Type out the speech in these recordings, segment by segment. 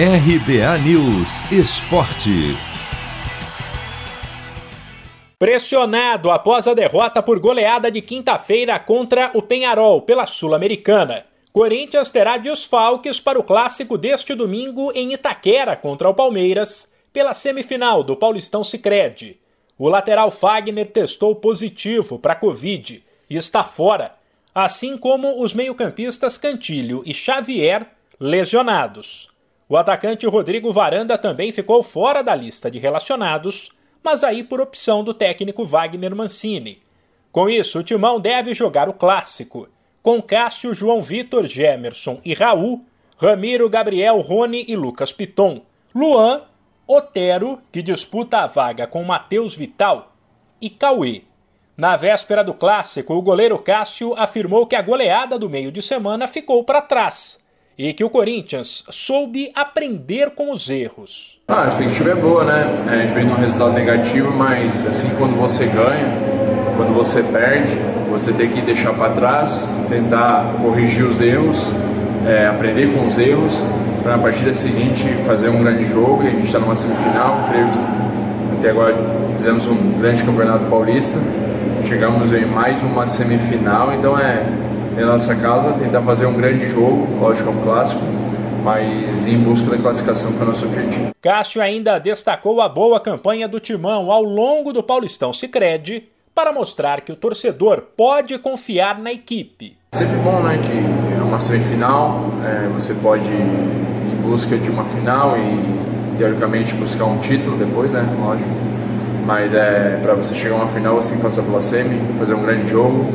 RBA News Esporte. Pressionado após a derrota por goleada de quinta-feira contra o Penharol pela Sul-Americana, Corinthians terá desfalques para o clássico deste domingo em Itaquera contra o Palmeiras, pela semifinal do Paulistão Sicredi. O lateral Fagner testou positivo para Covid e está fora, assim como os meio-campistas Cantilho e Xavier lesionados. O atacante Rodrigo Varanda também ficou fora da lista de relacionados, mas aí por opção do técnico Wagner Mancini. Com isso, o Timão deve jogar o clássico, com Cássio, João Vitor, Gemerson e Raul, Ramiro, Gabriel, Rony e Lucas Piton, Luan, Otero, que disputa a vaga com Matheus Vital, e Cauê. Na véspera do clássico, o goleiro Cássio afirmou que a goleada do meio de semana ficou para trás e que o Corinthians soube aprender com os erros. Ah, a expectativa é boa, né? A gente vem num resultado negativo, mas assim quando você ganha, quando você perde, você tem que deixar para trás, tentar corrigir os erros, é, aprender com os erros, para na partida seguinte fazer um grande jogo. E a gente está numa semifinal, creio que até agora fizemos um grande campeonato paulista, chegamos em mais uma semifinal, então é em nossa casa, tentar fazer um grande jogo, lógico, é um clássico, mas em busca da classificação que é o nosso objetivo. Cássio ainda destacou a boa campanha do Timão ao longo do Paulistão Sicredi para mostrar que o torcedor pode confiar na equipe. Sempre bom, né, que é uma semifinal, é, você pode ir em busca de uma final e teoricamente buscar um título depois, né, lógico. Mas é para você chegar a uma final, você tem que passar pela semi, fazer um grande jogo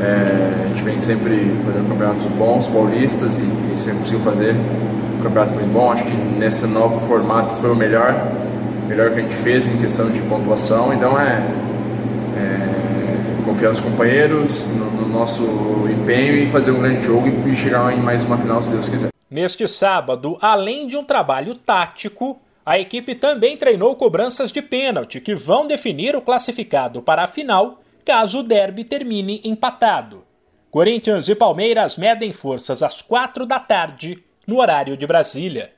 é, vem sempre fazendo campeonatos bons, paulistas, e, e sempre conseguiu fazer um campeonato muito bom. Acho que nesse novo formato foi o melhor, melhor que a gente fez em questão de pontuação. Então é, é confiar nos companheiros, no, no, nosso empenho e fazer um grande jogo e chegar em mais uma final, se Deus quiser. Neste sábado, além de um trabalho tático, a equipe também treinou cobranças de pênalti que vão definir o classificado para a final caso o derby termine empatado. Corinthians e Palmeiras medem forças às quatro da tarde, no horário de Brasília.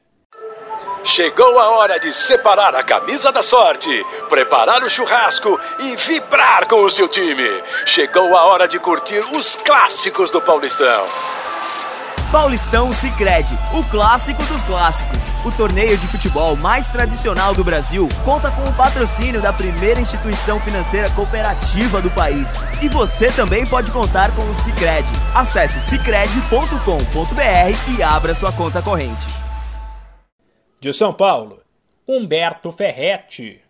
Chegou a hora de separar a camisa da sorte, preparar o churrasco e vibrar com o seu time. Chegou a hora de curtir os clássicos do Paulistão. Paulistão Sicredi, o clássico dos clássicos. O torneio de futebol mais tradicional do Brasil conta com o patrocínio da primeira instituição financeira cooperativa do país. E você também pode contar com o Sicredi. Acesse sicredi.com.br e abra sua conta corrente. De São Paulo, Humberto Ferretti.